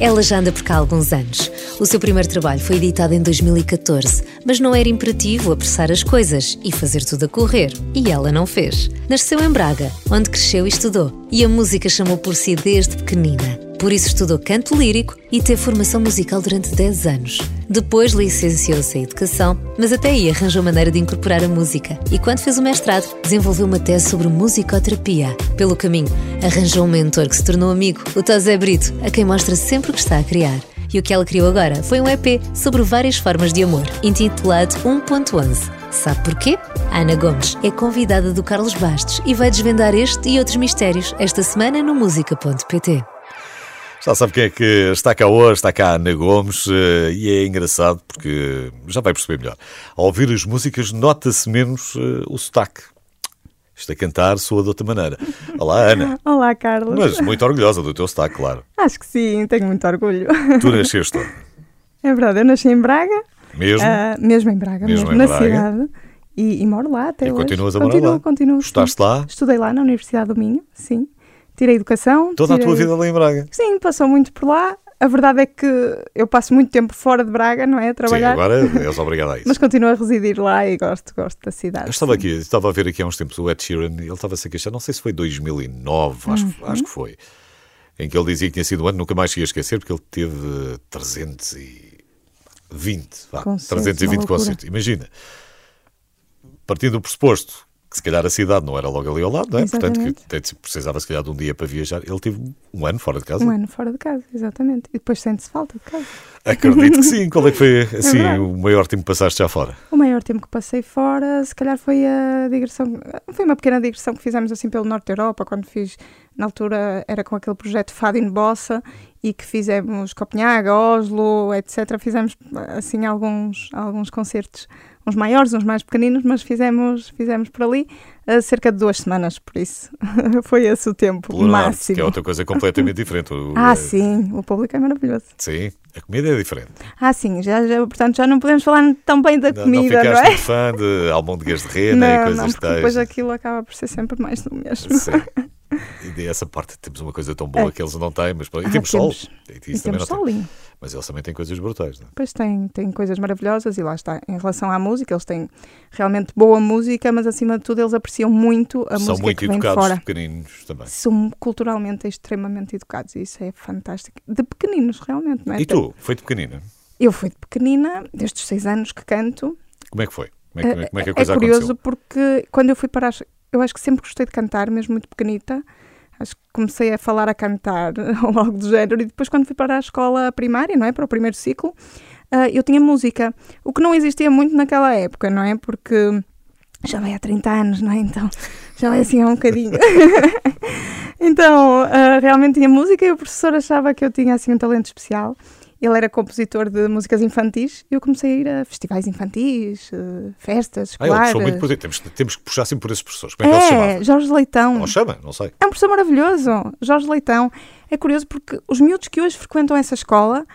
Ela já anda por cá há alguns anos. O seu primeiro trabalho foi editado em 2014, mas não era imperativo apressar as coisas e fazer tudo a correr. E ela não fez. Nasceu em Braga, onde cresceu e estudou. E a música chamou por si desde pequenina. Por isso estudou canto lírico e teve formação musical durante 10 anos. Depois licenciou-se em educação, mas até aí arranjou maneira de incorporar a música. E quando fez o mestrado, desenvolveu uma tese sobre musicoterapia. Pelo caminho, arranjou um mentor que se tornou amigo, o Tosé Brito, a quem mostra sempre o que está a criar. E o que ela criou agora foi um EP sobre várias formas de amor, intitulado 1.11. Sabe porquê? Ana Gomes é convidada do Carlos Bastos e vai desvendar este e outros mistérios esta semana no música.pt. Já sabe quem é que está cá hoje, está cá a Ana Gomes, eh, e é engraçado porque já vai perceber melhor. Ao ouvir as músicas, nota-se menos uh, o sotaque. Isto a cantar soa de outra maneira. Olá, Ana. Olá, Carlos. Mas muito orgulhosa do teu sotaque, claro. Acho que sim, tenho muito orgulho. Tu nasceste onde? É verdade, eu nasci em Braga. Mesmo? Uh, mesmo em Braga, mesmo, mesmo em na Braga. cidade. E, e, moro lá até e hoje. continuas a morar continuo, lá? Continuo, Estudaste lá? Estudei lá na Universidade do Minho, sim tirei educação. Toda tirei... a tua vida lá em Braga? Sim, passou muito por lá. A verdade é que eu passo muito tempo fora de Braga, não é? A trabalhar. Sim, agora és obrigado a isso. Mas continuo a residir lá e gosto, gosto da cidade. Eu estava aqui, estava a ver aqui há uns tempos o Ed Sheeran, ele estava a se queixar, não sei se foi 2009, acho, uhum. acho que foi, em que ele dizia que tinha sido um ano, nunca mais ia esquecer, porque ele teve 320, vá, concertos, 320 concertos. Imagina, partindo do pressuposto que se calhar a cidade não era logo ali ao lado, não é? Exatamente. Portanto, que precisava se calhar de um dia para viajar. Ele teve um ano fora de casa. Um ano fora de casa, exatamente. E depois sente-se falta de casa. Acredito que sim. Qual é que foi é assim, é o maior tempo que passaste já fora? O maior tempo que passei fora, se calhar foi a digressão, foi uma pequena digressão que fizemos assim pelo Norte da Europa, quando fiz, na altura era com aquele projeto Fado in Bossa e que fizemos Copenhaga, Oslo, etc. Fizemos assim alguns, alguns concertos uns maiores, uns mais pequeninos, mas fizemos, fizemos por ali uh, cerca de duas semanas, por isso foi esse o tempo Pelo máximo. Que é outra coisa completamente diferente. O, ah, sim, o público é maravilhoso. Sim, a comida é diferente. Ah, sim, já, já, portanto já não podemos falar tão bem da não, comida, não, não é? fã de almôndegas de rena não, e coisas não, porque depois aquilo acaba por ser sempre mais do mesmo. Sim. E dessa parte temos uma coisa tão boa é. que eles não têm, mas e ah, temos, sol. E, e temos sol, Mas eles também têm coisas brutais, não é? Pois têm, têm coisas maravilhosas e lá está. Em relação à música, eles têm realmente boa música, mas acima de tudo eles apreciam muito a São música muito que vem educados, fora. pequeninos também. São culturalmente extremamente educados e isso é fantástico. De pequeninos, realmente, não é? E tu? Foi de pequenina? Eu fui de pequenina, desde os seis anos que canto. Como é que foi? Como é que, como é que a é coisa é curioso aconteceu? porque quando eu fui para as... Eu acho que sempre gostei de cantar, mesmo muito pequenita. Acho que comecei a falar a cantar ou algo do género, e depois quando fui para a escola primária, não é, para o primeiro ciclo, uh, eu tinha música, o que não existia muito naquela época, não é, porque já vai há 30 anos, não é, então já vai assim há um bocadinho. então, uh, realmente tinha música e o professor achava que eu tinha assim um talento especial, ele era compositor de músicas infantis e eu comecei a ir a festivais infantis, uh, festas, escolares. Ah, ele muito Temos, temos que puxar sempre por esses professores. Como é, que é ele se chamava? Jorge Leitão. Não chama? Não sei. É um professor maravilhoso. Jorge Leitão. É curioso porque os miúdos que hoje frequentam essa escola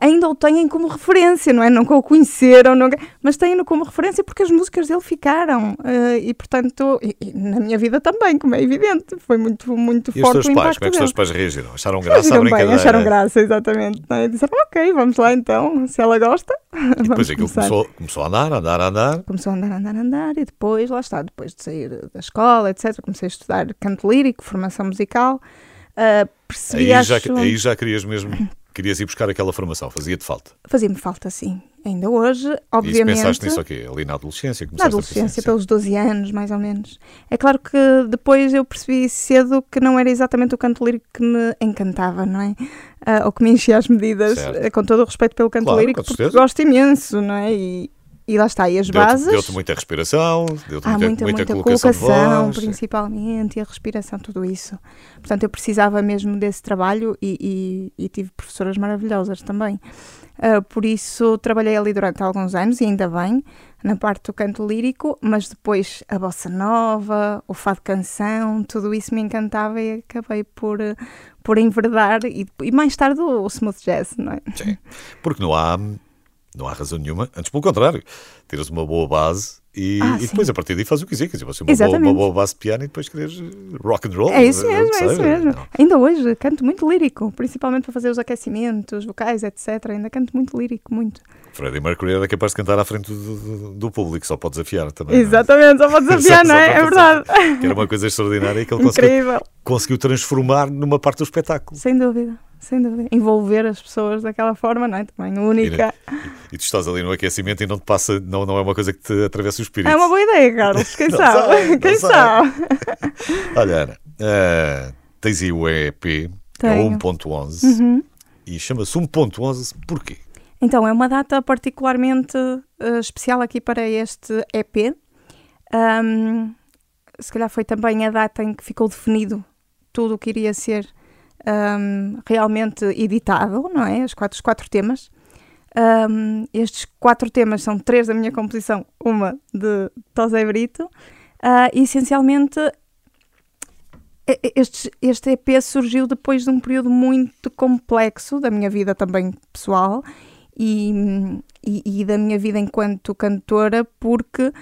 ainda o têm como referência, não é? Nunca o conheceram, nunca... mas têm-no como referência porque as músicas dele ficaram. Uh, e, portanto, e, e na minha vida também, como é evidente, foi muito, muito e forte os teus o pais, como é que os teus pais reagiram? Acharam graça reagiram à brincadeira? Bem, acharam graça, exatamente. É? Disseram, ok, vamos lá então, se ela gosta. E depois aquilo começou, começou a andar, andar, andar. Começou a andar, andar, andar, e depois, lá está, depois de sair da escola, etc., comecei a estudar canto lírico, formação musical. Uh, percebi, aí, já, acho... aí já querias mesmo querias ir buscar aquela formação, fazia-te falta? Fazia-me falta, sim. Ainda hoje, obviamente. E pensaste nisso aqui, ali na adolescência? Na adolescência, pelos 12 anos, mais ou menos. É claro que depois eu percebi cedo que não era exatamente o canto lírico que me encantava, não é? Uh, ou que me enchia as medidas, certo. com todo o respeito pelo canto claro, lírico, porque gosto imenso, não é? E, e lá está, e as deu bases. Deu-te muita respiração, deu-te muita, muita, muita, muita colocação, colocação principalmente, e a respiração, tudo isso. Portanto, eu precisava mesmo desse trabalho e, e, e tive professoras maravilhosas também. Uh, por isso, trabalhei ali durante alguns anos, e ainda bem, na parte do canto lírico, mas depois a bossa nova, o fado canção, tudo isso me encantava e acabei por, por enverdar, e, e mais tarde o, o smooth jazz, não é? Sim, porque não há não há razão nenhuma, antes pelo contrário, teres uma boa base E, Ah, e depois a partir daí faz o que quiser. Quer dizer, você uma boa, uma boa base de piano e depois queres rock and roll. É isso eh, o mesmo, é isso seja. mesmo. Não. Ainda hoje canto muito lírico, principalmente para fazer os aquecimentos, vocais, etc. Ainda canto muito lírico, muito. Freddie Mercury era capaz de cantar à frente do, do- do público, só pode desafiar também. é? Exatamente, só pode desafiar, não é? É verdade. Que era uma coisa extraordinária que ele conseguiu, conseguiu transformar numa parte do espetáculo. Sem dúvida, sem dúvida. Envolver as pessoas daquela forma, não é? Também única. E tu estás ali no aquecimento e não te passa, não, não é uma coisa que te atravessa o espírito. É uma boa ideia, Carlos. Quem sabe? não Quem sei. sabe? Olha, Ana, eh, tens aí o EP, é Tenho. 1.11, Uhum. e chama-se 1.11 porquê? Então, é uma data particularmente eh, especial aqui para este EP. Ahm, se calhar foi também a data em que ficou definido tudo o que iria ser ahm, realmente editado, não é? Os quatro, os quatro temas. Ahm, estes quatro temas são três da minha composição, uma de Tosé Brito. Ah, e, essencialmente, este, este EP surgiu depois de um período muito complexo da minha vida também pessoal e, e, e da minha vida enquanto cantora, porque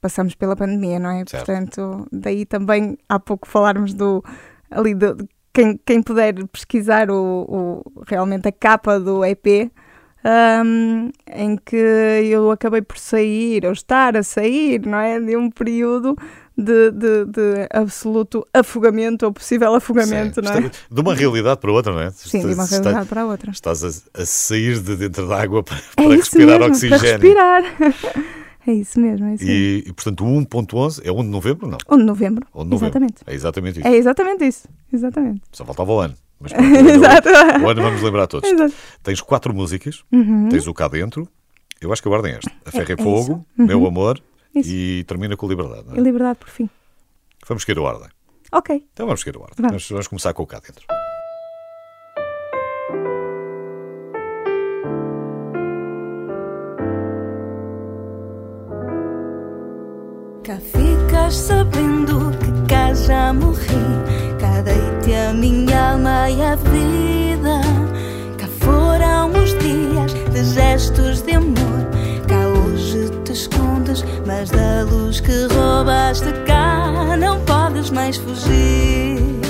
passamos pela pandemia, não é? Certo. Portanto, daí também há pouco falarmos do ali do, de quem, quem puder pesquisar o, o- realmente a capa do EP. hum, em que eu acabei por sair, ou estar a sair, não é? De um período de, de, de absoluto afogamento ou possível afogamento, Sim, não é? está- De uma realidade para outra, não é? Sim, de uma Está- realidade para a outra. Estás a, a sair de dentro da água para, É para isso respirar mesmo, oxigênio. para respirar. é isso mesmo, é isso mesmo. E, e, portanto, o 1.11 é 1 de novembro? Não. 1 de novembro. 1 de novembro. Exatamente. É exatamente isso. É exatamente isso. Exatamente. Só faltava o ano. Mas pronto, o ano- Exato. o ano vamos lembrar todos. Exato. Tens quatro músicas, Uhum. tens o cá dentro. Eu acho que a ordem é esta: A Ferro É- é Fogo. Uhum. Meu Amor Isso. e termina com Liberdade. é? E liberdade por fim. Vamos seguir a ordem. Ok. Então vamos seguir a ordem. Vamos. Vamos, vamos começar com o cá dentro. Ficas sabendo que cá já morri. Cá deite a minha alma e a vida. Cá foram os dias de gestos de amor. Cá hoje te escondes, mas da luz que roubaste cá não podes mais fugir.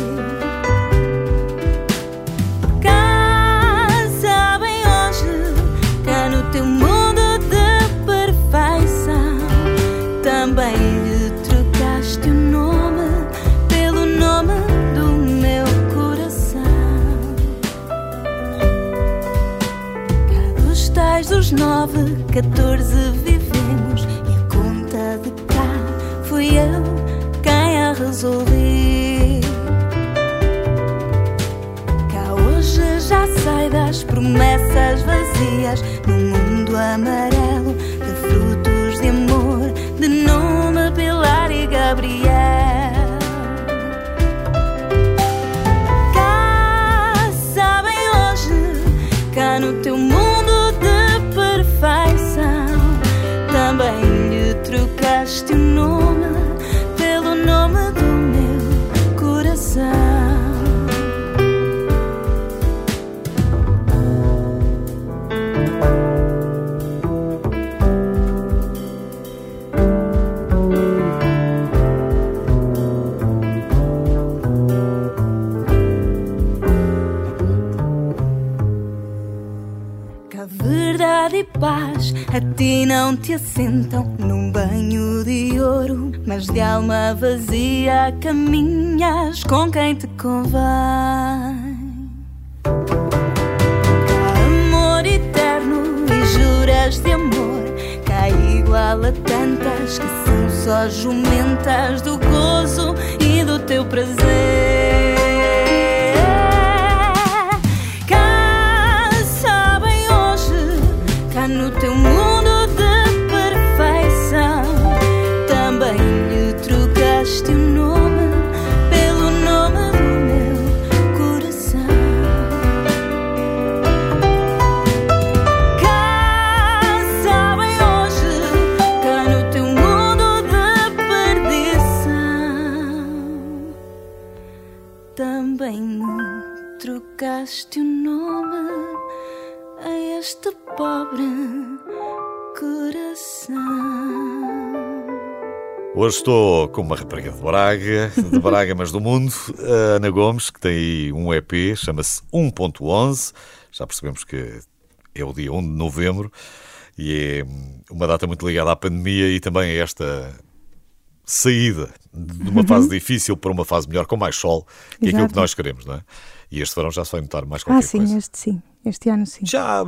Tais dos nove, catorze vivemos e a conta de cá fui eu quem a resolvi. Cá hoje já sei das promessas vazias no mundo amarelo de frutos de amor de nome Pilar e Gabriel. A ti não te assentam num banho de ouro, mas de alma vazia caminhas com quem te convém. Amor eterno e juras de amor, cá igual a tantas que são só jumentas do gozo e do teu prazer. Hoje estou com uma rapariga de Braga, de Braga, mas do mundo, a Ana Gomes, que tem aí um EP, chama-se 1.11. Já percebemos que é o dia 1 de novembro e é uma data muito ligada à pandemia e também a esta saída de uma fase difícil para uma fase melhor, com mais sol, que é aquilo que nós queremos, não é? E este verão já se vai notar mais qualquer ah, sim, coisa. este sim. Este ano sim. Já,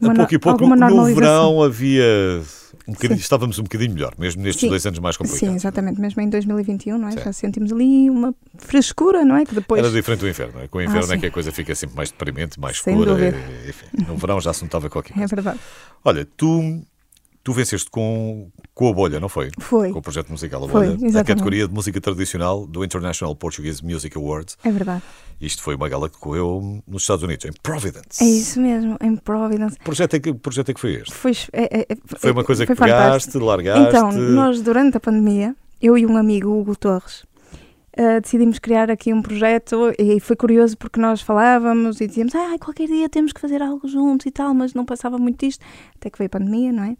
a Uma pouco e pouco, no verão havia um estávamos um bocadinho melhor, mesmo nestes Sim. dois anos mais complicados. Sim, exatamente. Mesmo em 2021, não é? Sim. Já sentimos ali uma frescura, não é? Que depois. Era diferente do inverno, é? Com o inverno é sim. que a coisa fica sempre mais deprimente, mais Sem escura. e- Enfim, no verão já se notava qualquer É coisa. verdade. Olha, tu, tu venceste com, com a Bolha, não foi? Foi. Com o projeto musical A Foi, Bolha, a exatamente. categoria de música tradicional do International Portuguese Music Awards. É verdade. Isto foi uma gala que decorreu nos Estados Unidos, em Providence. É isso mesmo, em Providence. Que projeto é que, projeto é que foi este? Foi, é- é- é- Foi uma coisa foi que pegaste, fantástico. largaste? Então, nós durante a pandemia, eu e um amigo, Hugo Torres, eh, decidimos criar aqui um projeto e foi curioso porque nós falávamos e dizíamos, ah, qualquer dia temos que fazer algo juntos e tal, mas não passava muito disto, até que veio a pandemia, não é?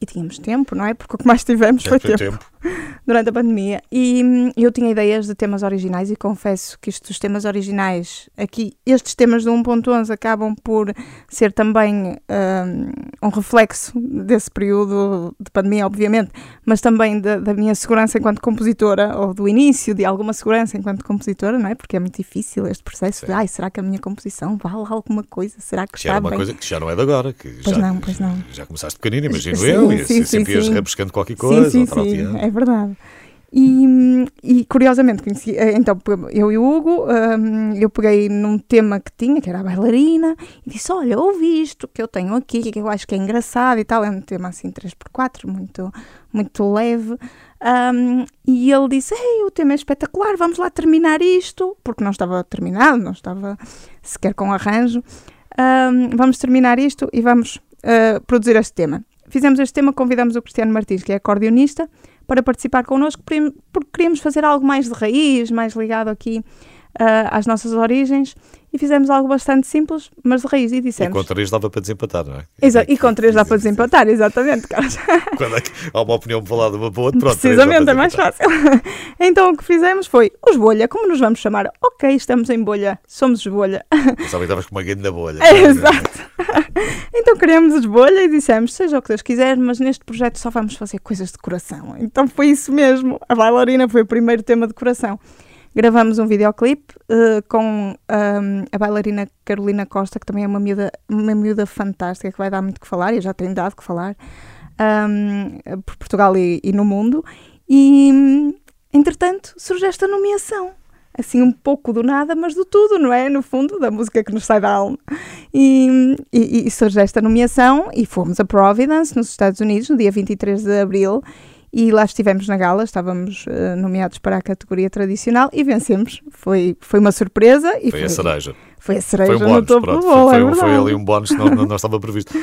E tínhamos tempo, não é? Porque o que mais tivemos foi Foi tempo durante a pandemia. E hum, eu tinha ideias de temas originais e confesso que estes temas originais, aqui, estes temas do 1.11 acabam por ser também hum, um reflexo desse período de pandemia, obviamente, mas também da, da minha segurança enquanto compositora, ou do início de alguma segurança enquanto compositora, não é? Porque é muito difícil este processo de, Sim. ai, será que a minha composição vale alguma coisa? Será que Que já era está uma bem? coisa que já não é de agora. Que Pois já, não, pois não. Já começaste pequenino, imagino Sim, eu, e sim, sempre sim, ias sim. rebuscando qualquer coisa. sim, sim, sim, é verdade. E, e, curiosamente, conheci, eh, então eu e o Hugo, hum, eu peguei num tema que tinha, que era a bailarina, e disse: Olha, ouvi isto que eu tenho aqui, que eu acho que é engraçado e tal. É um tema assim 3x4, muito, muito leve. Hum, e ele disse: Ei, o tema é espetacular, vamos lá terminar isto, porque não estava terminado, não estava sequer com arranjo. Hum, vamos terminar isto e vamos eh, produzir este tema. Fizemos este tema, convidamos o Cristiano Martins, que é acordeonista, para participar connosco, porque queríamos fazer algo mais de raiz, mais ligado aqui ah, às nossas origens, e fizemos algo bastante simples, mas de raiz, e E dissemos... com três dava para desempatar, não é? Exa- e com três dá para desempatar, exatamente, Carlos. Quando é há uma opinião de uma para outra, pronto. Precisamente, é mais fácil. então o que fizemos foi, os bolha, como nos vamos chamar? Ok, estamos em bolha, somos os bolha. Pensava que estavas com uma grande bolha. É, exato. então criamos os bolha e dissemos, seja o que Deus quiser, mas neste projeto só vamos fazer coisas de coração. Então foi isso mesmo. A bailarina foi o primeiro tema de coração. Gravamos um videoclipe eh, com ahm, a bailarina Carolina Costa, que também é uma miúda, uma miúda fantástica, que vai dar muito que falar, e já tem dado que falar, ahm, por Portugal e, e no mundo. E, entretanto, surge esta nomeação. Assim, um pouco do nada, mas do tudo, não é? No fundo, da música que nos sai da alma. E, e, e surge esta nomeação e fomos a Providence, nos Estados Unidos, no dia 23 de abril. E lá estivemos na gala, estávamos eh, nomeados para a categoria tradicional e vencemos. Foi, foi uma surpresa e Foi a cereja. foi a cereja Foi um no bónus, topo pronto. Foi, é foi, foi ali um bónus que não, não, não estava previsto.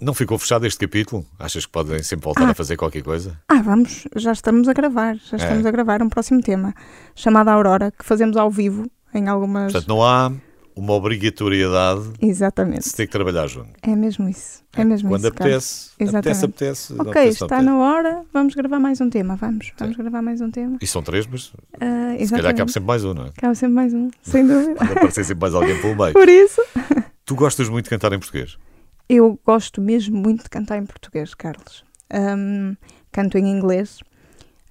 Não ficou fechado este capítulo? Achas que podem sempre voltar Ah. a fazer qualquer coisa? Ah, vamos, já estamos a gravar, já É. estamos a gravar um próximo tema, chamado Aurora, que fazemos ao vivo em algumas... Portanto, não há uma obrigatoriedade de Exatamente, se ter que trabalhar junto. é mesmo isso, é mesmo Quando isso, apetece, apetece, apetece. Ok, apetece, está apetece. na hora, vamos gravar mais um tema, vamos, vamos gravar mais um tema. E são três, mas Ah, se calhar cabe sempre mais um, não é? Cabe sempre mais um, sem dúvida. Pode aparecer sempre mais alguém pelo meio. Por isso, Tu gostas muito de cantar em português? eu gosto mesmo muito de cantar em português, Carlos. Ahm, canto em inglês.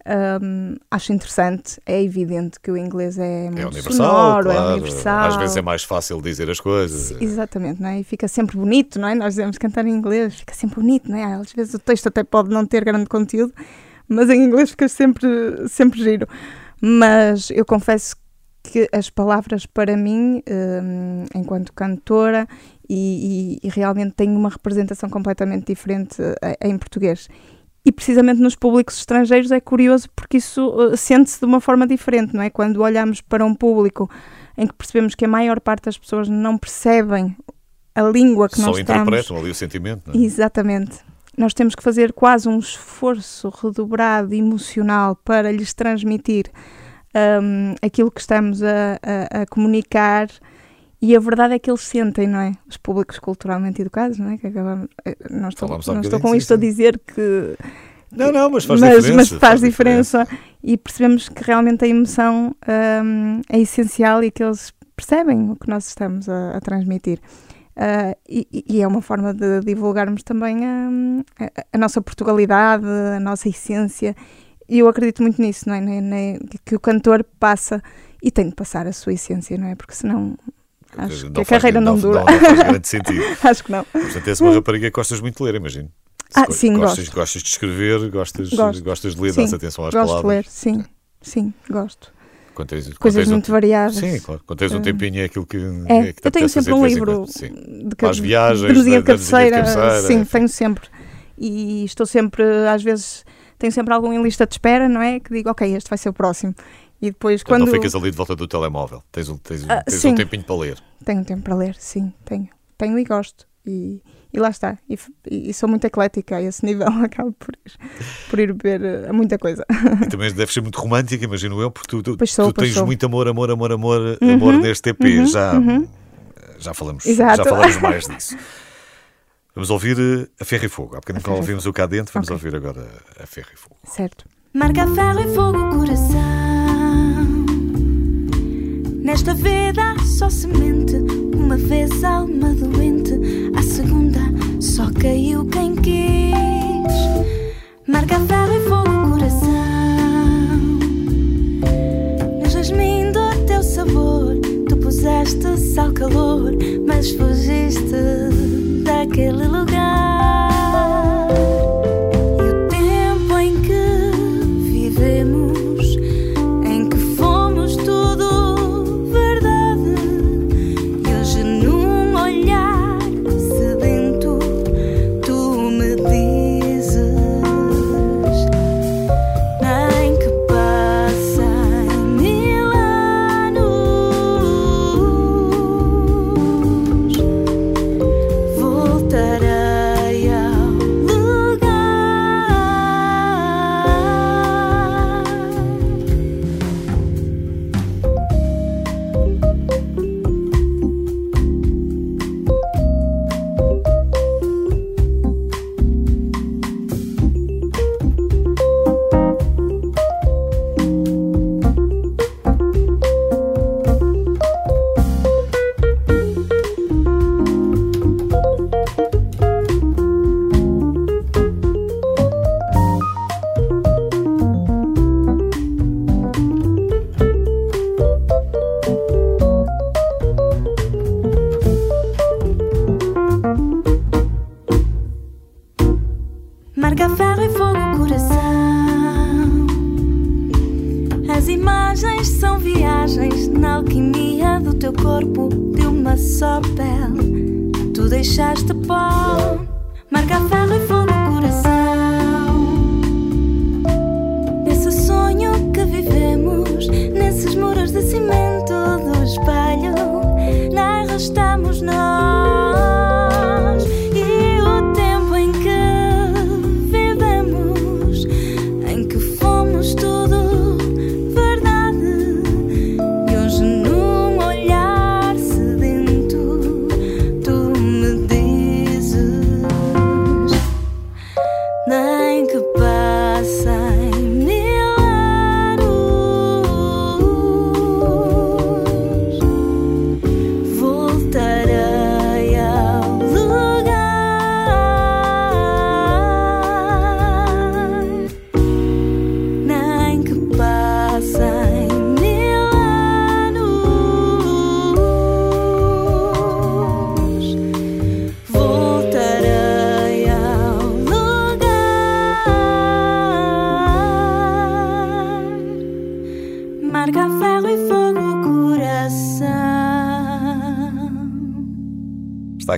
Ahm, acho interessante, é evidente que o inglês é muito É universal, sonoro, claro. é universal. Às vezes é mais fácil dizer as coisas. Exatamente, não é? E fica sempre bonito, não é? Nós dizemos cantar em inglês, fica sempre bonito, não é? Às vezes o texto até pode não ter grande conteúdo, mas em inglês fica sempre, sempre giro. Mas eu confesso que as palavras para mim, hum, enquanto cantora, e, e- e realmente tenho uma representação completamente diferente eh, em português. E precisamente nos públicos estrangeiros é curioso porque isso eh, sente-se de uma forma diferente, não é? Quando olhamos para um público em que percebemos que a maior parte das pessoas não percebem a língua que Só nós estamos. interpretam ali o sentimento, não é? Exatamente. Nós temos que fazer quase um esforço redobrado emocional para lhes transmitir hum, aquilo que estamos a, a- a comunicar e a verdade é que eles sentem, não é? Os públicos culturalmente educados, não é? Que acabamos, eh, não estou, não estou com sim, isto a sim. dizer que, Não, não, mas faz mas, diferença. mas faz, diferença. E percebemos que realmente a emoção hum, é essencial e que eles percebem o que nós estamos a, a transmitir. Uh, e, e é uma forma de divulgarmos também a, a, a, nossa Portugalidade, a nossa essência. E eu acredito muito nisso, não é? que o cantor passa e tem de passar a sua essência, não é? Porque senão acho não que a carreira não, não dura. Não, não faz grande sentido. acho que não. Portanto, és uma rapariga que gostas muito de ler, imagino. Ah, sim, gostas, gosto. Gostas de escrever, gostas, gosto. gostas de ler, dás atenção às gosto palavras. de ler, sim, sim, gosto. Quando tens, quando Coisas tens muito um, variadas. Sim, claro. Quando tens um tempinho é aquilo que. É, é que eu tenho sempre um livro de, de, viagens, de mesinha de cabeceira. De cabeceira sim, é. tenho sempre. E estou sempre, às vezes, tenho sempre algum em lista de espera, não é? Que digo, ok, este vai ser o próximo. E depois então, quando. Não ficas ali de volta do telemóvel. Tens, um, tens, ah, tens um tempinho para ler. Tenho tempo para ler, sim, tenho. Tenho e gosto. E, e lá está. E, e, sou muito eclética a esse nível, acabo por ir, por ir beber uh, muita coisa. E também deve ser muito romântica, imagino eu, porque tu, tu, sou, tu tens sou. muito amor, amor, amor, amor, uhum, amor neste EP. Uhum, já, uhum. já, falamos, Exato. já falamos mais disso. Vamos ouvir uh, a Ferro e Fogo. Há bocadinho que ouvimos o cá dentro, vamos okay. ouvir agora a Ferro e Fogo. Certo. Marca ferro e fogo coração. Nesta vida só semente, uma vez alma doente, a segunda só caiu quem quis. Ferro e fogo coração. No jasmim do teu sabor, tu puseste sal calor, mas fugiste daquele lugar.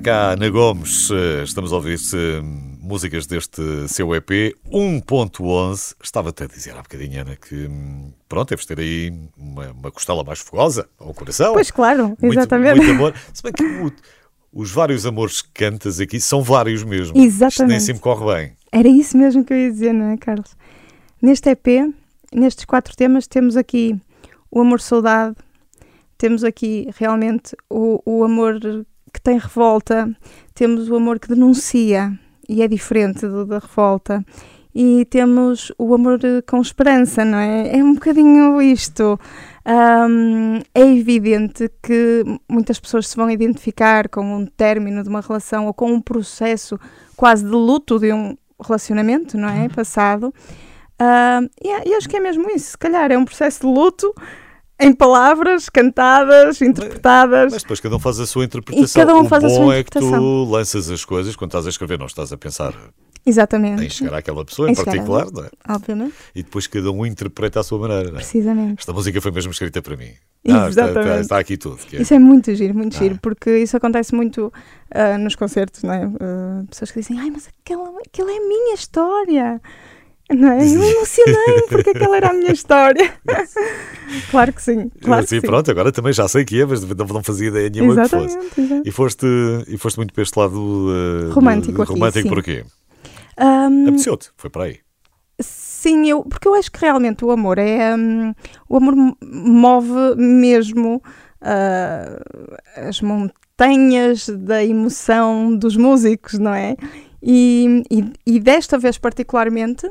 Cá Ana Gomes, estamos a ouvir músicas deste seu EP 1.11. Estava-te a dizer há bocadinho, Ana, que hum, pronto, deves ter aí uma, uma costela mais fogosa ao coração. Pois claro, Muito- exatamente. Muito, amor. Se bem que o- os vários amores que cantas aqui são vários mesmo. Isto nem Exatamente. sempre corre bem. Era isso mesmo que eu ia dizer, não é, Carlos? Neste EP, nestes quatro temas, temos aqui o amor-saudade, temos aqui realmente o, o amor tem revolta, temos o amor que denuncia e é diferente do da revolta, e temos o amor com esperança, não é? É um bocadinho isto. Um, é evidente que muitas pessoas se vão identificar com um término de uma relação ou com um processo quase de luto de um relacionamento, não é? Uhum. Passado. Uh, e, e acho que é mesmo isso. Se calhar é um processo de luto em palavras cantadas, interpretadas. Mas depois cada um faz a sua interpretação. E cada um o faz bom a sua é que tu lanças as coisas quando estás a escrever, não estás a pensar Exatamente. em chegar àquela pessoa em, em particular, não é? Obviamente. E depois cada um interpreta à sua maneira. Não é? Precisamente. Esta música foi mesmo escrita para mim. Ah, está, está, está, aqui tudo. É. Isso é muito giro, muito ah. giro, porque isso acontece muito uh, nos concertos, não é? Uh, pessoas que dizem, ai, mas aquela, aquela é a minha história. Não é? Eu emocionei porque aquela era a minha história. claro que sim. Claro sim, que pronto, agora também já sei que é, mas não fazia ideia nenhuma exatamente, que fosse. E foste, e foste muito para este lado uh, romântico, aqui, romântico porquê? Um, Apeteceu-te, foi para aí. Sim, eu, porque eu acho que realmente o amor é. Um, o amor move mesmo uh, as montanhas da emoção dos músicos, não é? E, e, e desta vez, particularmente,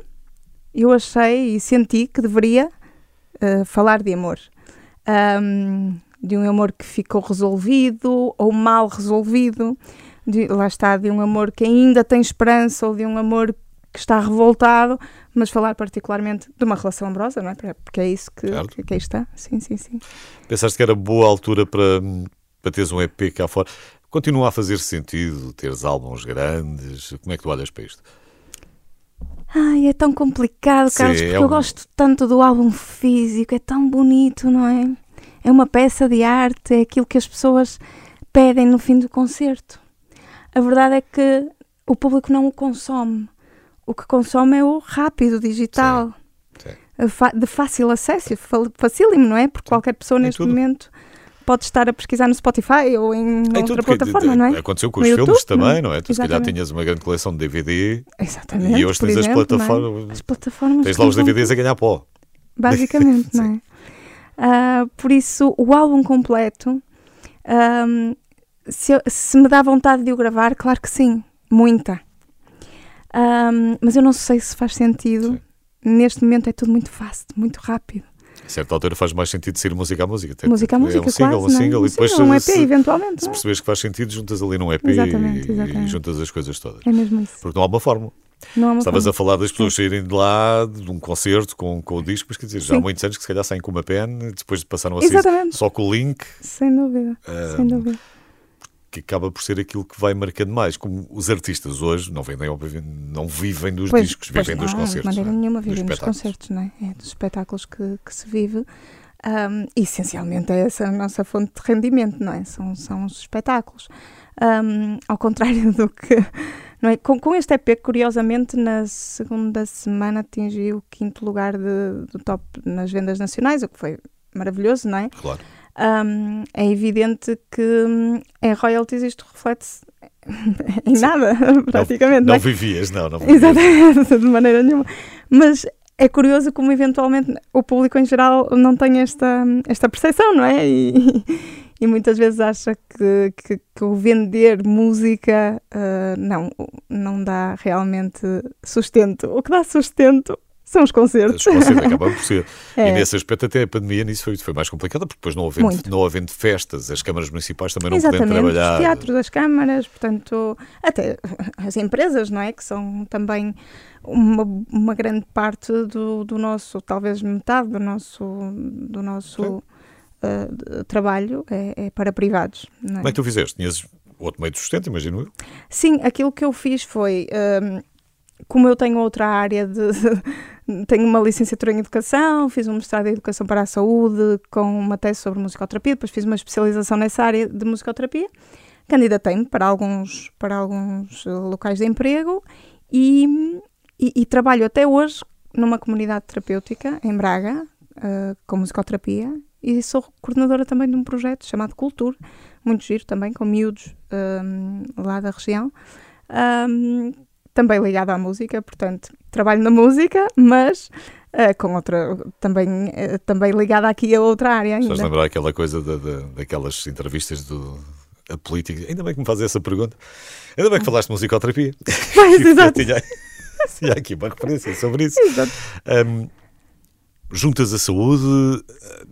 eu achei e senti que deveria uh, falar de amor. Um, de um amor que ficou resolvido ou mal resolvido, de, lá está, de um amor que ainda tem esperança ou de um amor que está revoltado, mas falar particularmente de uma relação amorosa, não é? Porque é isso que, claro. que, que aí está. Sim, sim, sim. Pensaste que era boa altura para, para teres um EP cá fora? Continua a fazer sentido teres álbuns grandes? Como é que tu olhas para isto? Ai, é tão complicado, Carlos, Sim, porque é um... eu gosto tanto do álbum físico, é tão bonito, não é? É uma peça de arte, é aquilo que as pessoas pedem no fim do concerto. A verdade é que o público não o consome. O que consome é o rápido, digital, Sim. Sim. de fácil acesso, facílimo, não é? Porque qualquer pessoa neste momento pode estar a pesquisar no Spotify ou em, em outra plataforma, não é? Aconteceu com no os YouTube, filmes também, não é? Tu Exatamente. se calhar tinhas uma grande coleção de DVD Exatamente, e hoje tens exemplo, as, plataformas, é? as plataformas. Tens lá os DVDs a ganhar pó. Basicamente, não é? Uh, por isso, o álbum completo, um, se, se, me dá vontade de o gravar, claro que sim, muita. Um, mas eu não sei se faz sentido. Sim. Neste momento é tudo muito fácil, muito rápido. A certa altura faz mais sentido ser música a música. Música a música, é um single, quase, um single, não? e depois um EP, se, eventualmente. Se percebes que faz sentido, juntas ali num EP exatamente, e, exatamente. e, juntas as coisas todas. É mesmo isso. Porque não há uma fórmula. Não há uma Estavas forma. a falar das pessoas Sim. saírem de lá, de um concerto com, com o disco, mas quer dizer, já há muitos anos que se calhar saem com uma pen, depois passaram a sair só com o link. Sem dúvida, um, sem dúvida que acaba por ser aquilo que vai marcando mais. Como os artistas hoje não, vendem, não vivem dos pois, discos, pois vivem não, dos concertos. De maneira não é? nenhuma vivem dos, dos concertos, não é? é? dos espetáculos que, que se vive. Um, essencialmente é essa a nossa fonte de rendimento, não é? São, são os espetáculos. Um, ao contrário do que. Não é? com, com este EP, curiosamente, na segunda semana atingiu o quinto lugar de, do top nas vendas nacionais, o que foi maravilhoso, não é? Claro um, é evidente que hum, em royalties isto reflete-se em nada, praticamente. Não, não, é? vivias, não, não vivias. Exatamente, de maneira nenhuma. Mas é curioso como eventualmente o público em geral não tem esta, esta percepção, não é? E, e muitas vezes acha que, que, que o vender música uh, não, não dá realmente sustento. O que dá sustento são os concertos. Os concertos acabam por ser. É. E nesse aspecto, até a pandemia nisso foi, foi mais complicada, porque depois não havendo, não havendo festas, as câmaras municipais também não Exatamente, podem trabalhar. Os teatros, as câmaras, portanto, até as empresas, não é? Que são também uma, uma grande parte do, do nosso, talvez metade do nosso, do nosso uh, trabalho é, é, para privados. É? Como é que tu fizeste? Tinhas outro meio de sustento, imagino eu? Sim, aquilo que eu fiz foi. Um, como eu tenho outra área de, tenho uma licenciatura em Educação, fiz um mestrado em Educação para a Saúde com uma tese sobre musicoterapia, depois fiz uma especialização nessa área de musicoterapia. Candidatei-me para alguns, para alguns locais de emprego e, e, e, trabalho até hoje numa comunidade terapêutica em Braga, uh, com musicoterapia, e sou coordenadora também de um projeto chamado Cultura, muito giro também, com miúdos um, lá da região. Um, também ligado à música, portanto, trabalho na música, mas uh, com outra, também, uh, também ligada aqui a outra área ainda. Estás a lembrar aquela coisa de, de, daquelas entrevistas do a política? Ainda bem que me fazes essa pergunta. Ainda bem que falaste de musicoterapia. Pois, exato. e há aqui uma referência sobre isso. Exato. Um, juntas a saúde, eh,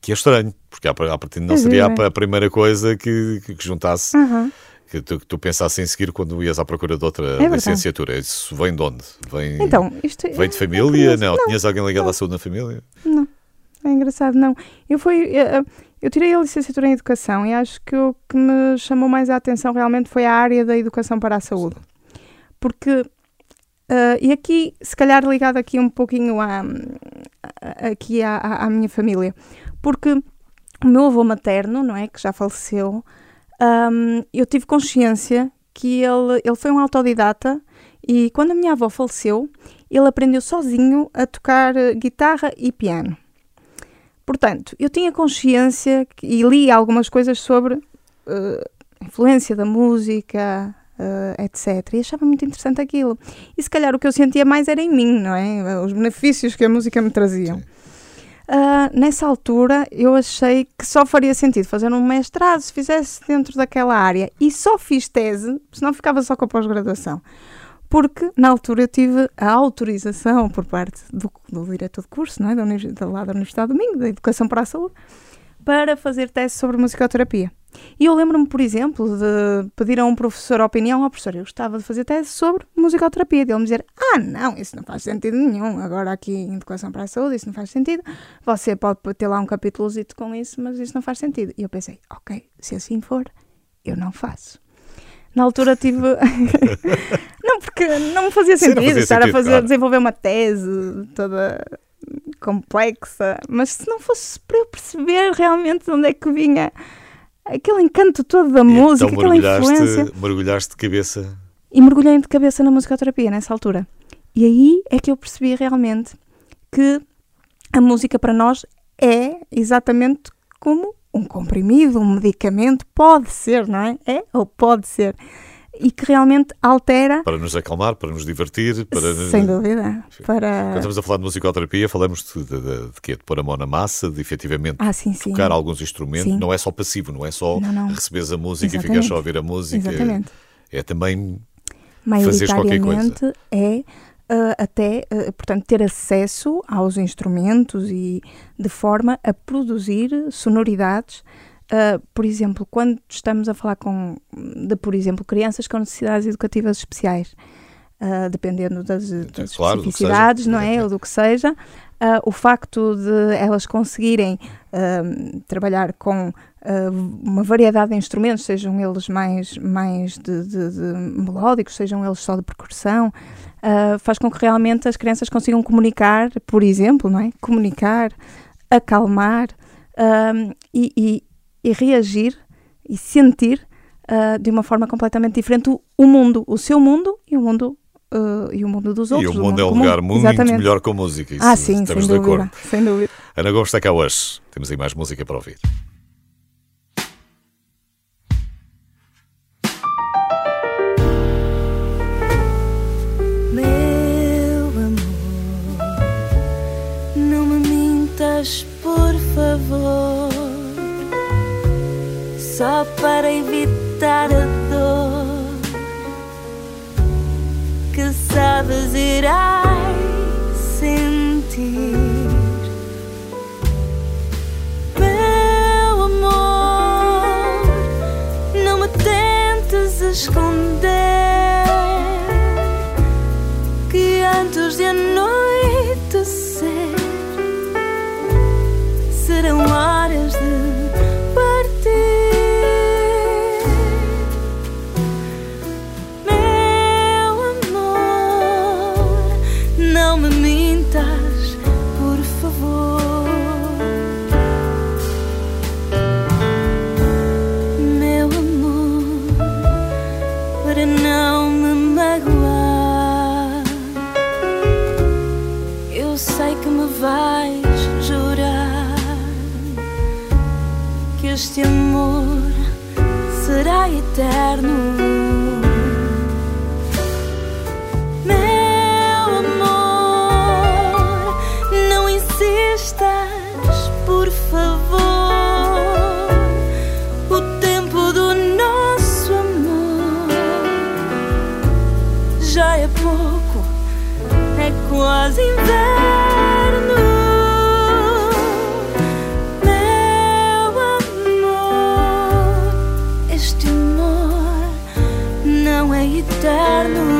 que é estranho, porque a partir não É seria a, primeira coisa que, que, juntasse, Aham. Que tu, que tu em seguir quando ias à procura de outra verdade. licenciatura. Isso vem de onde? Vem, Então, isto é- vem de é família? curioso. não. Tinhas alguém ligado à saúde na família? É engraçado, não. Eu fui. eh, Eu tirei a licenciatura em Educação e acho que o que me chamou mais a atenção realmente foi a área da educação para a saúde. Porque, eh, e aqui, se calhar ligado aqui um pouquinho à, aqui à- à minha família, porque o meu avô materno, não é, que já faleceu, ahm, eu tive consciência que ele, ele foi um autodidata e quando a minha avó faleceu, ele aprendeu sozinho a tocar eh, guitarra e piano. Portanto, eu tinha consciência e li algumas coisas sobre eh, a influência da música, eh, etc. E achava muito interessante aquilo. E se calhar o que eu sentia mais era em mim, não é? Os benefícios que a música me trazia. Sim. Ah, nessa altura, eu achei que só faria sentido fazer um mestrado se fizesse dentro daquela área. E só fiz tese, senão ficava só com a pós-graduação. Porque, na altura, eu tive a autorização por parte do, do diretor de curso, não é? da, lá da Universidade do Minho, da Educação para a Saúde, para fazer tese sobre musicoterapia. E eu lembro-me, por exemplo, de pedir a um professor a opinião, ao professor, eu gostava de fazer tese sobre musicoterapia, de ele me dizer, ah, não, isso não faz sentido nenhum, agora aqui em Educação para a Saúde, isso não faz sentido, você pode ter lá um capítulozito com isso, mas isso não faz sentido. E eu pensei, ok, se assim for, eu não faço. Na altura tive. não, porque não me fazia sentido fazia estar sentido, a fazer, claro. desenvolver uma tese toda complexa, mas se não fosse para eu perceber realmente de onde é que vinha aquele encanto todo da música, então aquela influência. mergulhaste, mergulhaste de cabeça. E mergulhei de cabeça na musicoterapia nessa altura. E aí é que eu percebi realmente que a música para nós é exatamente como um comprimido, um medicamento, pode ser, não é? É ou pode ser. E que realmente altera, Para nos acalmar, para nos divertir, para... sem dúvida, Quando para... estamos a falar de musicoterapia, falamos de, de, de, de quê? De pôr a mão na massa, de efetivamente Ah, sim, sim. tocar alguns instrumentos. Sim. Não é só passivo, não é só Não, não. receberes a música e Exatamente. ficas só a ouvir a música. Exatamente. É também fazeres qualquer maioritariamente é ah, até, ah, portanto, ter acesso aos instrumentos e de forma a produzir sonoridades. Ah, por exemplo, quando estamos a falar com, de, por exemplo, crianças com necessidades educativas especiais, ah, dependendo das, das claro, especificidades, não é? Ou do que seja, ah, o facto de elas conseguirem trabalhar com uma variedade de instrumentos, sejam eles mais, mais de, de- de melódicos, sejam eles só de percussão, faz com que realmente as crianças consigam comunicar, por exemplo, não é? Comunicar, acalmar e, e- e reagir e sentir ah, de uma forma completamente diferente o, o mundo, o seu mundo e o mundo ah, e o mundo dos E outros. o mundo é um lugar muito Exatamente. melhor com música. Isso Ah, sim, sem estamos de dúvida, acordo. sem dúvida. Ana Gomes está cá hoje. Temos aí mais música para ouvir. Só para evitar a dor que sabes irás já é pouco quase inverno. Meu amor, este amor não é eterno.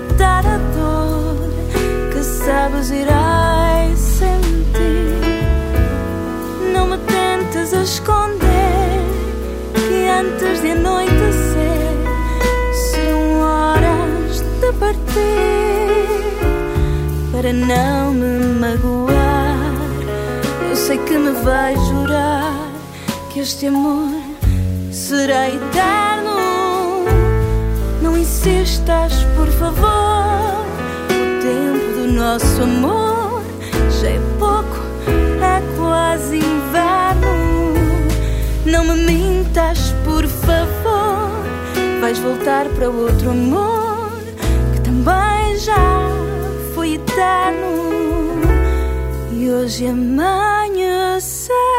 Evitar a dor que sabes irás sentir. Não me tentes esconder que antes de anoitecer serão horas de partir para não me magoar. Eu sei que me vais jurar que este amor será eterno. Insistas, por favor. O tempo do nosso amor já é pouco, é quase inverno. Não me mintas, por favor. Vais voltar para outro amor que também já foi eterno. E hoje amanheceu.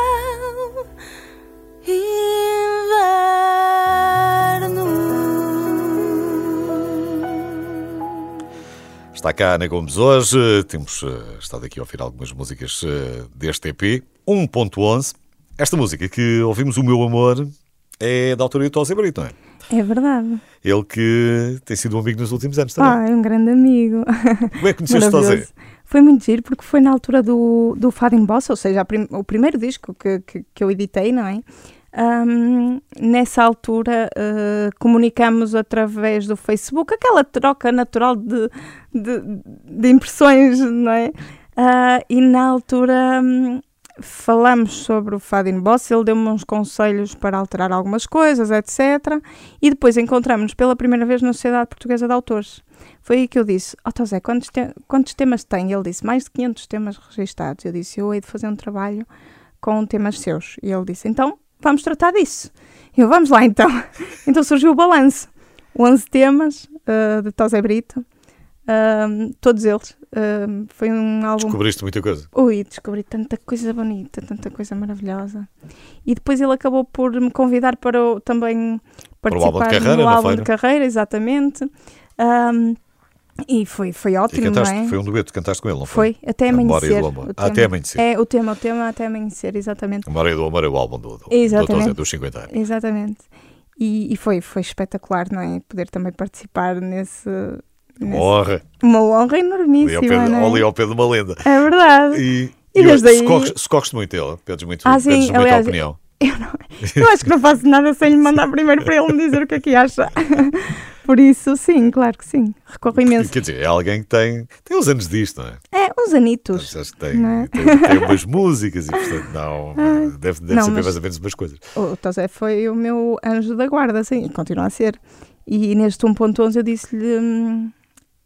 Está cá Ana Gomes hoje. Temos eh, estado aqui a ouvir algumas músicas eh, deste EP 1.11. Esta música que ouvimos, O Meu Amor, é da autoria do Tosé Brito, não é? É verdade. Ele que tem sido um amigo nos últimos anos também. Ah, é um grande amigo. Como é que conheceste o. Foi muito giro porque foi na altura do, do Fado em Bossa, ou seja, prim- o primeiro disco que, que, que eu editei, não é? Ahm, nessa altura eh, comunicamos através do Facebook, aquela troca natural de, de, de impressões, não é? Ah, e na altura hum, falamos sobre o Fado em Bossa, ele deu-me uns conselhos para alterar algumas coisas, etc. E depois encontramos-nos pela primeira vez na Sociedade Portuguesa de Autores. Foi aí que eu disse, ó oh, quantos, te- quantos temas tem? Ele disse, mais de 500 temas registados. Eu disse, eu hei de fazer um trabalho com temas seus. E ele disse, então, vamos tratar disso. Eu, vamos lá então. então surgiu o balanço. 11 temas ah, de Tosé Brito, ah, todos eles. Ah, foi um álbum Descobriste muita coisa. Ui, descobri tanta coisa bonita, tanta coisa maravilhosa. E depois ele acabou por me convidar para o- também Para o álbum de participar carreira, no álbum feira. de carreira, exatamente. E foi, foi ótimo, cantaste, é? foi um dueto, cantaste com ele, não foi? Foi, até A amanhecer. do Amor. Ah, até amanhecer. É, o tema, o tema até amanhecer, exatamente. A Memória do Amor é o álbum do, do, do Exatamente. Tosé, dos 50 anos. Exatamente. E, e foi, foi espetacular, não é? Poder também participar nesse. Uma nesse- honra. Uma honra Ali ao, enormíssima, pé, é? ali ao pé de uma lenda. É verdade. E, E e desde aí- socorres, socorres muito ele, pedes muito, Ah, pedes sim, muita aliás, opinião. Eu, não- eu acho que não faço nada sem lhe mandar primeiro para ele me dizer o que é que acha. Por isso, sim, claro que sim. Recorro imenso. Quer dizer, é alguém que tem, tem uns anos disto, não é? É, uns anitos. Sabes que tem, é? tem, tem umas músicas e, portanto, não, deve, deve Não, saber mais ou menos umas coisas. O Tosé foi o meu anjo da guarda, sim, e continua a ser. E neste 1.11 eu disse-lhe hum,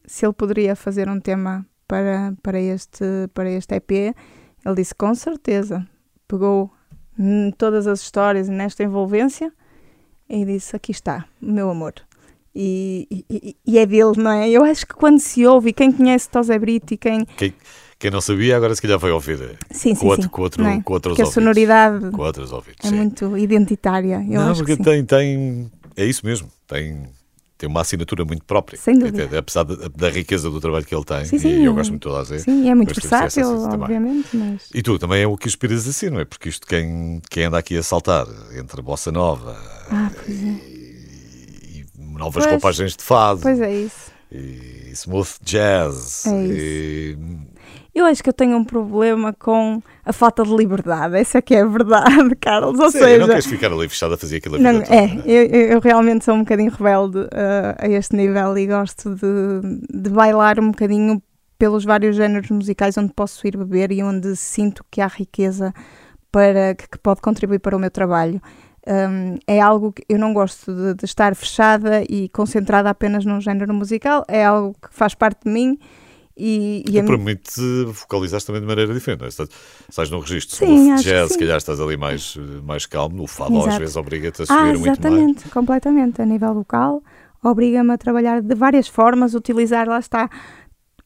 se ele poderia fazer um tema para, para, este, para este EP. Ele disse com certeza. Pegou todas as histórias nesta envolvência e disse: Aqui está, meu amor. E, e- e- é dele, não é? Eu acho que quando se ouve, e quem conhece Tosé Brito e quem. Quem, quem não sabia, agora se calhar vai ouvir eh, Sim, com, sim, outro, sim. com, outro, é? com outros Porque a ouvidos. sonoridade Com outros ouvidos, é sim. muito identitária. Eu não, acho porque que sim. tem, tem. É isso mesmo. Tem, tem uma assinatura muito própria. Sem dúvida. Apesar da, da riqueza do trabalho que ele tem. Sim, sim, e eu gosto muito de toda a dizer. Sim, é muito versátil, isso obviamente, mas. E tu também é o que inspiras assim, não é? Porque isto, quem, quem anda aqui a saltar entre a bossa nova Ah, é. e novas Pois. roupagens de fado Pois é isso. e smooth jazz É e Eu acho que eu tenho um problema com a falta de liberdade. Essa é que é a verdade, Carlos. Ou Sim, seja, não queres ficar ali fechado a fazer aquilo a não, vida toda, é, não eu, eu- eu realmente sou um bocadinho rebelde ah, a este nível e gosto de, de bailar um bocadinho pelos vários géneros musicais onde posso ir beber e onde sinto que há riqueza para que, que pode contribuir para o meu trabalho. Um, é algo que eu não gosto de, de, estar fechada e concentrada apenas num género musical, é algo que faz parte de mim e, e permite focalizar também de maneira diferente. Não é? Estás, estás num registro sim, de jazz, se calhar estás ali mais, mais calmo, o fado Exato. às vezes obriga-te a subir ah, muito mais. Exatamente, completamente, a nível vocal, obriga-me a trabalhar de várias formas, utilizar, lá está,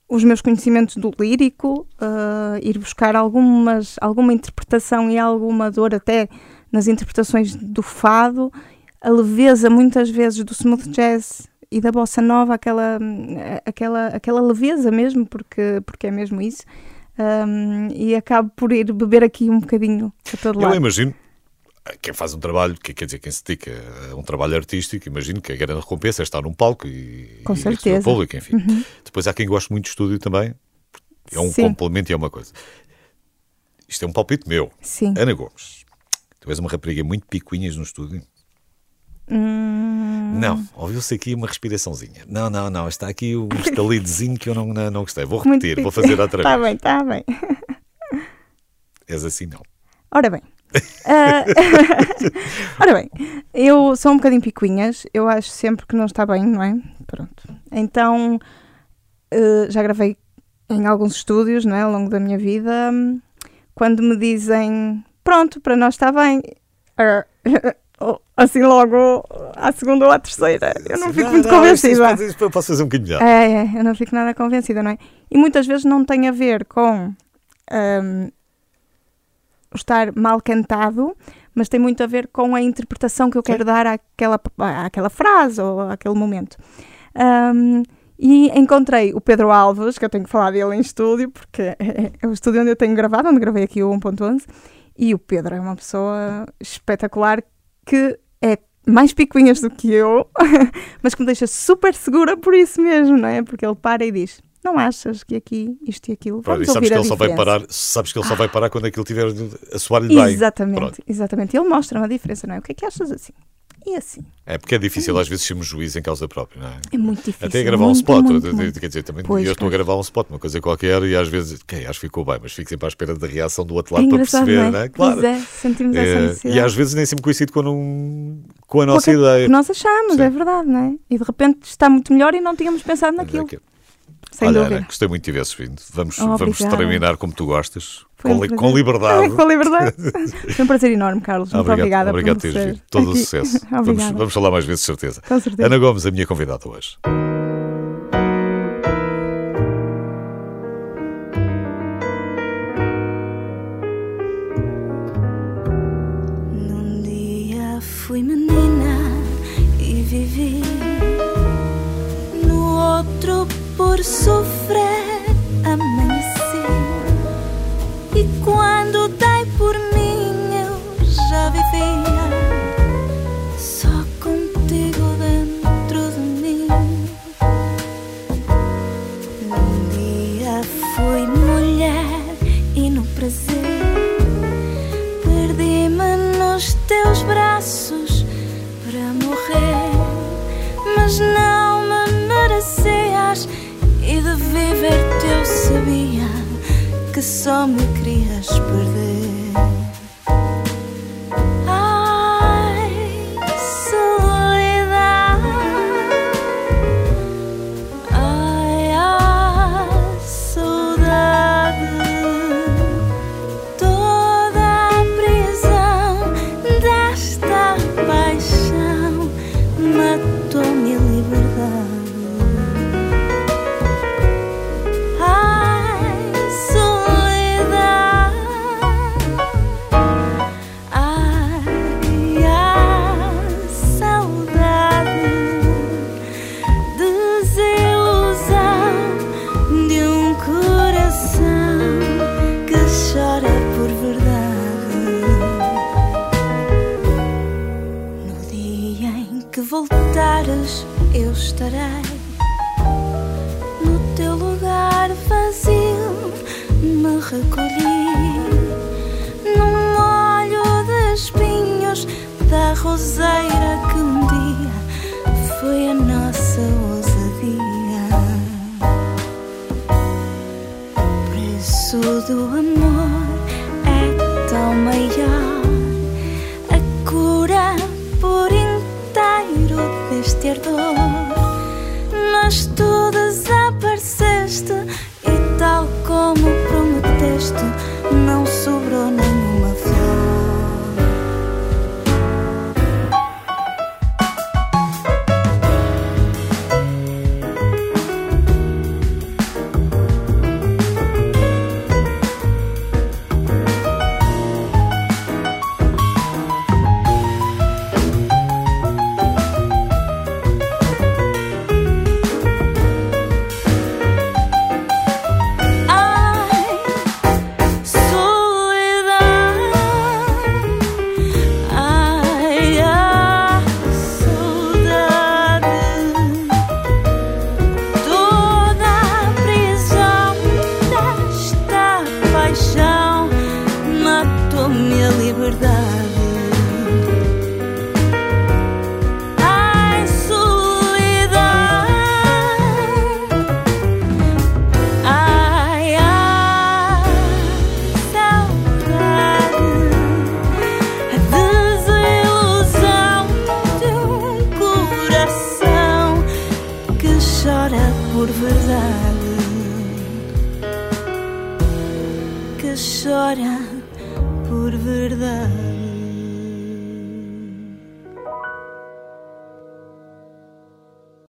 os meus conhecimentos do lírico, uh, ir buscar algumas, alguma interpretação e alguma dor até nas interpretações do fado, a leveza muitas vezes do smooth jazz e da bossa nova, aquela, aquela, aquela leveza mesmo, porque, porque é mesmo isso. Um, e acabo por ir beber aqui um bocadinho a todo lado. Eu imagino, quem faz um trabalho, quer dizer, quem se dedica a um trabalho artístico, imagino que a grande recompensa é estar num palco e, Com e certeza. público, enfim. Uhum. Depois há quem goste muito de estúdio também, é um Sim. complemento e é uma coisa. Isto é um palpite meu. Sim. Ana Gomes, tu és uma rapariga muito picuinhas no estúdio. Hum... Não, ouviu-se aqui uma respiraçãozinha. Não, não, não, está aqui um estalidozinho que eu não, não, não gostei. Vou repetir, vou fazer outra tá vez. Está bem, está bem. És assim, não. Ora bem. Uh... Ora bem, eu sou um bocadinho picuinhas, eu acho sempre que não está bem, não é? Pronto. Então, uh, já gravei em alguns estúdios, não é? Ao longo da minha vida. Quando me dizem, pronto, para nós está bem. Uh, assim logo à segunda ou à terceira. Eu não fico não, muito não, convencida. Isso, isso, eu posso fazer um bocadinho melhor. É, é, eu não fico nada convencida, não é? E muitas vezes não tem a ver com um, estar mal cantado, mas tem muito a ver com a interpretação que eu quero Sim. dar àquela, àquela frase ou àquele momento. Um, e encontrei o Pedro Alves, que eu tenho que falar dele em estúdio, porque é, é o estúdio onde eu tenho gravado, onde gravei aqui o 1.11. E o Pedro é uma pessoa espetacular que é mais picuinhas do que eu, mas que me deixa super segura por isso mesmo, não é? Porque ele para e diz: Não achas que aqui isto e aquilo vamos Pronto, sabes que ele só vai parar, sabes que ele só vai parar quando aquilo tiver a soar-lhe bem. Exatamente, exatamente. Ele mostra uma diferença, não é? O que é que achas assim? E assim. É porque é difícil às vezes sermos juiz em causa própria, não é? É muito difícil. Até gravar muito, um spot, muito, muito. quer dizer, também pois, eu estou a gravar um spot, uma coisa qualquer, e às vezes, quem acho que ficou bem, mas fico sempre à espera da reação do outro lado é para perceber, não é? Não é? Claro. Pois é, sentimos é, essa necessidade. E às vezes nem sempre coincide com, um, com a nossa ideia. Que nós achamos, Sim. é verdade, não é? E de repente está muito melhor e não tínhamos pensado é naquilo. Sem Olha, dúvida. Ana, gostei muito de tivesses vindo. Vamos, oh, vamos terminar como tu gostas, com, um com, liberdade. com liberdade. Foi um prazer enorme, Carlos. Muito obrigado, obrigada obrigado por teres vindo. Todo o sucesso. vamos, vamos falar mais vezes, certeza. Com certeza. Ana Gomes, a minha convidada hoje.